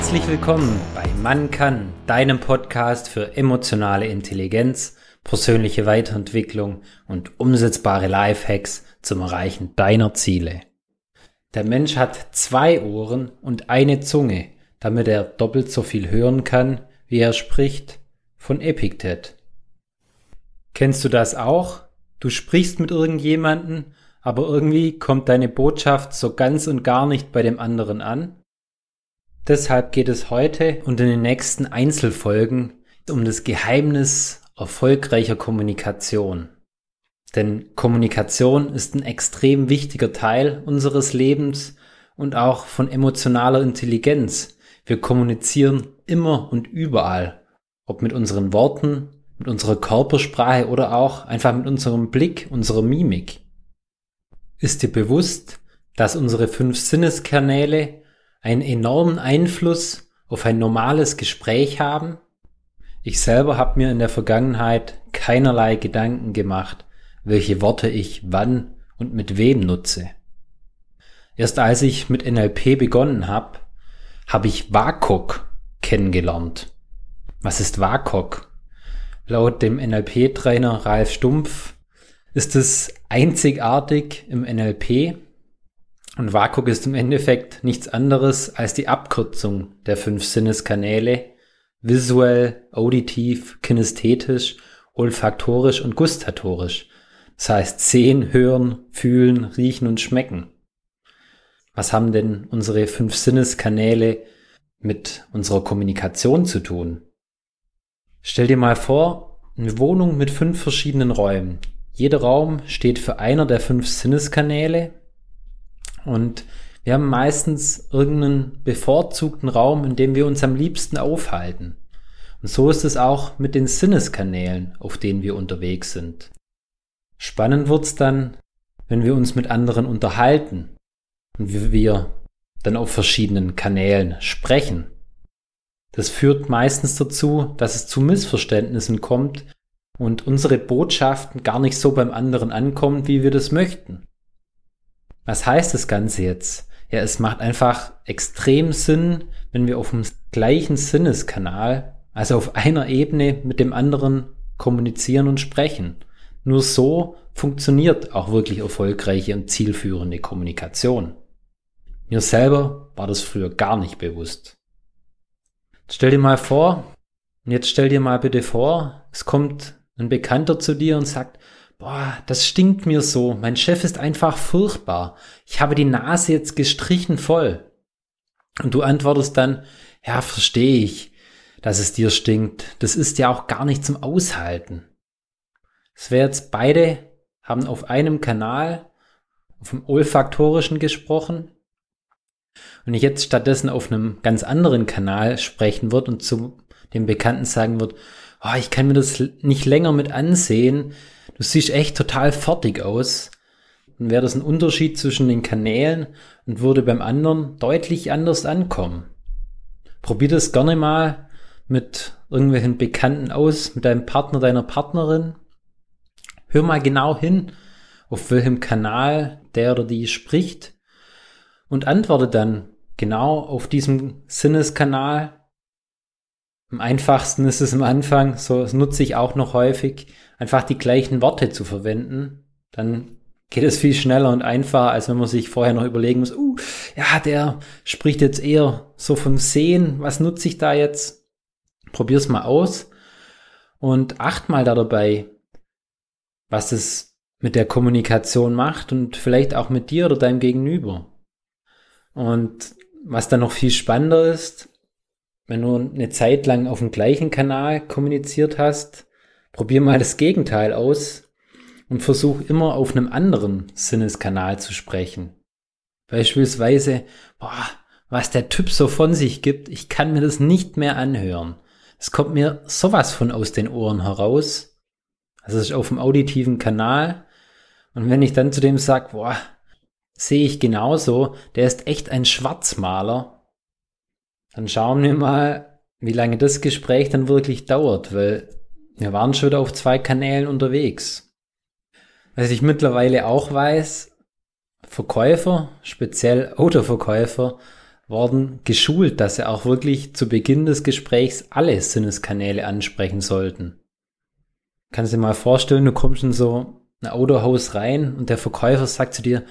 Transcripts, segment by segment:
Herzlich willkommen bei Man kann, deinem Podcast für emotionale Intelligenz, persönliche Weiterentwicklung und umsetzbare Lifehacks zum Erreichen deiner Ziele. Der Mensch hat zwei Ohren und eine Zunge, damit er doppelt so viel hören kann, wie er spricht, von Epiktet. Kennst du das auch? Du sprichst mit irgendjemanden, aber irgendwie kommt deine Botschaft so ganz und gar nicht bei dem anderen an? Deshalb geht es heute und in den nächsten Einzelfolgen um das Geheimnis erfolgreicher Kommunikation. Denn Kommunikation ist ein extrem wichtiger Teil unseres Lebens und auch von emotionaler Intelligenz. Wir kommunizieren immer und überall, ob mit unseren Worten, mit unserer Körpersprache oder auch einfach mit unserem Blick, unserer Mimik. Ist dir bewusst, dass unsere fünf Sinneskanäle einen enormen Einfluss auf ein normales Gespräch haben? Ich selber habe mir in der Vergangenheit keinerlei Gedanken gemacht, welche Worte ich wann und mit wem nutze. Erst als ich mit NLP begonnen habe, habe ich WAKOK kennengelernt. Was ist WAKOK? Laut dem NLP-Trainer Ralf Stumpf ist es einzigartig im NLP und WAKOK ist im Endeffekt nichts anderes als die Abkürzung der fünf Sinneskanäle visuell, auditiv, kinästhetisch, olfaktorisch und gustatorisch. Das heißt sehen, hören, fühlen, riechen und schmecken. Was haben denn unsere fünf Sinneskanäle mit unserer Kommunikation zu tun? Stell dir mal vor, eine Wohnung mit fünf verschiedenen Räumen. Jeder Raum steht für einer der fünf Sinneskanäle und wir haben meistens irgendeinen bevorzugten Raum, in dem wir uns am liebsten aufhalten. Und so ist es auch mit den Sinneskanälen, auf denen wir unterwegs sind. Spannend wird's dann, wenn wir uns mit anderen unterhalten und wir dann auf verschiedenen Kanälen sprechen. Das führt meistens dazu, dass es zu Missverständnissen kommt und unsere Botschaften gar nicht so beim anderen ankommen, wie wir das möchten. Was heißt das Ganze jetzt? Ja, es macht einfach extrem Sinn, wenn wir auf dem gleichen Sinneskanal, also auf einer Ebene mit dem anderen kommunizieren und sprechen. Nur so funktioniert auch wirklich erfolgreiche und zielführende Kommunikation. Mir selber war das früher gar nicht bewusst. Jetzt stell dir mal vor, und jetzt stell dir mal bitte vor, es kommt ein Bekannter zu dir und sagt, boah, das stinkt mir so, mein Chef ist einfach furchtbar, ich habe die Nase jetzt gestrichen voll. Und du antwortest dann, ja, verstehe ich, dass es dir stinkt, das ist ja auch gar nicht zum Aushalten. Es wäre jetzt beide haben auf einem Kanal, dem olfaktorischen gesprochen, und ich jetzt stattdessen auf einem ganz anderen Kanal sprechen wird und zu dem Bekannten sagen wird, oh, ich kann mir das nicht länger mit ansehen, du siehst echt total fertig aus, dann wäre das ein Unterschied zwischen den Kanälen und würde beim anderen deutlich anders ankommen. Probier das gerne mal mit irgendwelchen Bekannten aus, mit deinem Partner, deiner Partnerin. Hör mal genau hin, auf welchem Kanal der oder die spricht und antworte dann genau auf diesem Sinneskanal. Am einfachsten ist es am Anfang, so das nutze ich auch noch häufig, einfach die gleichen Worte zu verwenden. Dann geht es viel schneller und einfacher, als wenn man sich vorher noch überlegen muss, uh, ja, der spricht jetzt eher so vom Sehen, was nutze ich da jetzt? Probier's mal aus und acht mal da dabei, was es mit der Kommunikation macht und vielleicht auch mit dir oder deinem Gegenüber. Und was dann noch viel spannender ist, wenn du eine Zeit lang auf dem gleichen Kanal kommuniziert hast, probier mal das Gegenteil aus und versuch immer auf einem anderen Sinneskanal zu sprechen. Beispielsweise, boah, was der Typ so von sich gibt, ich kann mir das nicht mehr anhören. Es kommt mir sowas von aus den Ohren heraus. Also es ist auf dem auditiven Kanal. Und wenn ich dann zu dem sage, boah, sehe ich genauso. Der ist echt ein Schwarzmaler. Dann schauen wir mal, wie lange das Gespräch dann wirklich dauert, weil wir waren schon wieder auf zwei Kanälen unterwegs. Was ich mittlerweile auch weiß, Verkäufer, speziell Autoverkäufer, worden geschult, dass sie auch wirklich zu Beginn des Gesprächs alle Sinneskanäle ansprechen sollten. Kannst du dir mal vorstellen, du kommst in so ein Autohaus rein und der Verkäufer sagt zu dir,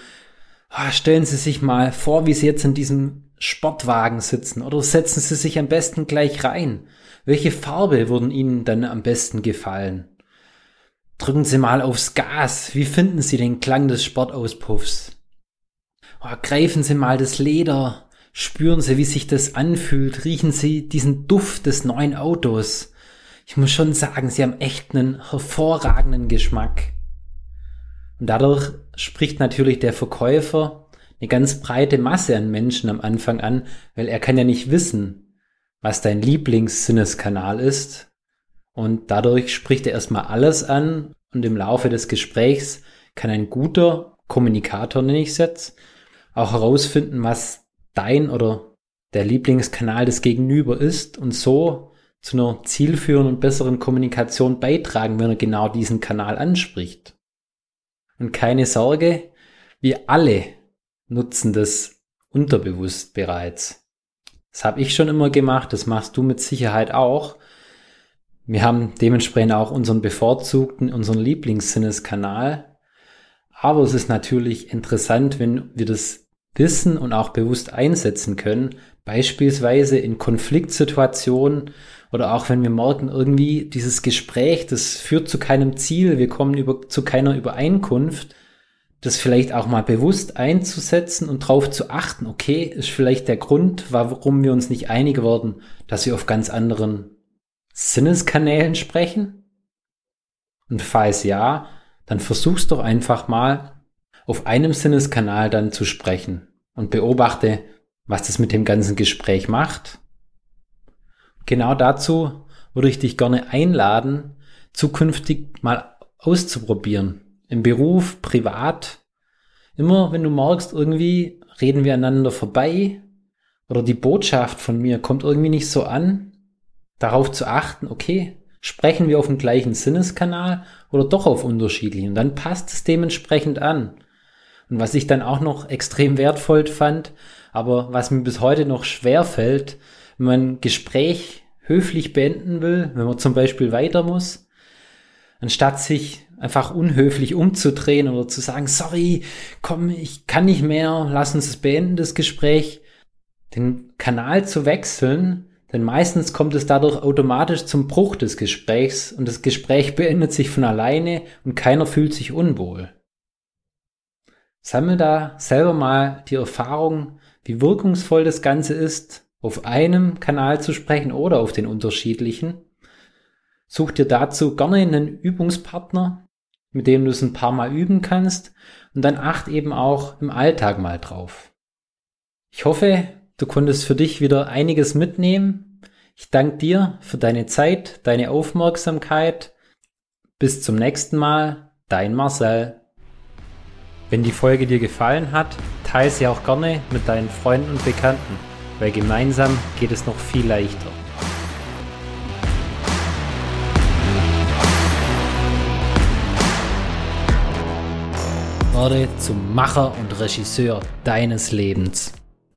stellen Sie sich mal vor, wie Sie jetzt in diesem Sportwagen sitzen oder setzen Sie sich am besten gleich rein. Welche Farbe würden Ihnen dann am besten gefallen? Drücken Sie mal aufs Gas. Wie finden Sie den Klang des Sportauspuffs? Oh, greifen Sie mal das Leder. Spüren Sie, wie sich das anfühlt. Riechen Sie diesen Duft des neuen Autos. Ich muss schon sagen, Sie haben echt einen hervorragenden Geschmack. Und dadurch spricht natürlich der Verkäufer eine ganz breite Masse an Menschen am Anfang an, weil er kann ja nicht wissen, was dein Lieblingssinneskanal ist. Und dadurch spricht er erstmal alles an und im Laufe des Gesprächs kann ein guter Kommunikator, nenne ich es jetzt, auch herausfinden, was dein oder der Lieblingskanal des Gegenüber ist und so zu einer zielführenden und besseren Kommunikation beitragen, wenn er genau diesen Kanal anspricht. Und keine Sorge, wir alle nutzen das unterbewusst bereits. Das habe ich schon immer gemacht, das machst du mit Sicherheit auch. Wir haben dementsprechend auch unseren bevorzugten, unseren Lieblingssinneskanal. Aber es ist natürlich interessant, wenn wir das wissen und auch bewusst einsetzen können, beispielsweise in Konfliktsituationen oder auch wenn wir merken, irgendwie dieses Gespräch, das führt zu keinem Ziel, wir kommen über, zu keiner Übereinkunft, das vielleicht auch mal bewusst einzusetzen und darauf zu achten, okay, ist vielleicht der Grund, warum wir uns nicht einig werden, dass wir auf ganz anderen Sinneskanälen sprechen? Und falls ja, dann versuch's doch einfach mal auf einem Sinneskanal dann zu sprechen und beobachte, was das mit dem ganzen Gespräch macht. Genau dazu würde ich dich gerne einladen, zukünftig mal auszuprobieren. Im Beruf, privat. Immer wenn du merkst, irgendwie reden wir aneinander vorbei oder die Botschaft von mir kommt irgendwie nicht so an, darauf zu achten, okay, sprechen wir auf dem gleichen Sinneskanal oder doch auf unterschiedlichen. Dann passt es dementsprechend an. Und was ich dann auch noch extrem wertvoll fand, aber was mir bis heute noch schwer fällt, wenn man ein Gespräch höflich beenden will, wenn man zum Beispiel weiter muss, anstatt sich einfach unhöflich umzudrehen oder zu sagen, sorry, komm, ich kann nicht mehr, lass uns es beenden, das Gespräch, den Kanal zu wechseln, denn meistens kommt es dadurch automatisch zum Bruch des Gesprächs und das Gespräch beendet sich von alleine und keiner fühlt sich unwohl. Sammel da selber mal die Erfahrung, wie wirkungsvoll das Ganze ist, auf einem Kanal zu sprechen oder auf den unterschiedlichen. Such dir dazu gerne einen Übungspartner, mit dem du es ein paar Mal üben kannst und dann acht eben auch im Alltag mal drauf. Ich hoffe, Du konntest für dich wieder einiges mitnehmen. Ich danke dir für deine Zeit, deine Aufmerksamkeit. Bis zum nächsten Mal, dein Marcel. Wenn die Folge dir gefallen hat, teile sie auch gerne mit deinen Freunden und Bekannten, weil gemeinsam geht es noch viel leichter. Werde zum Macher und Regisseur deines Lebens.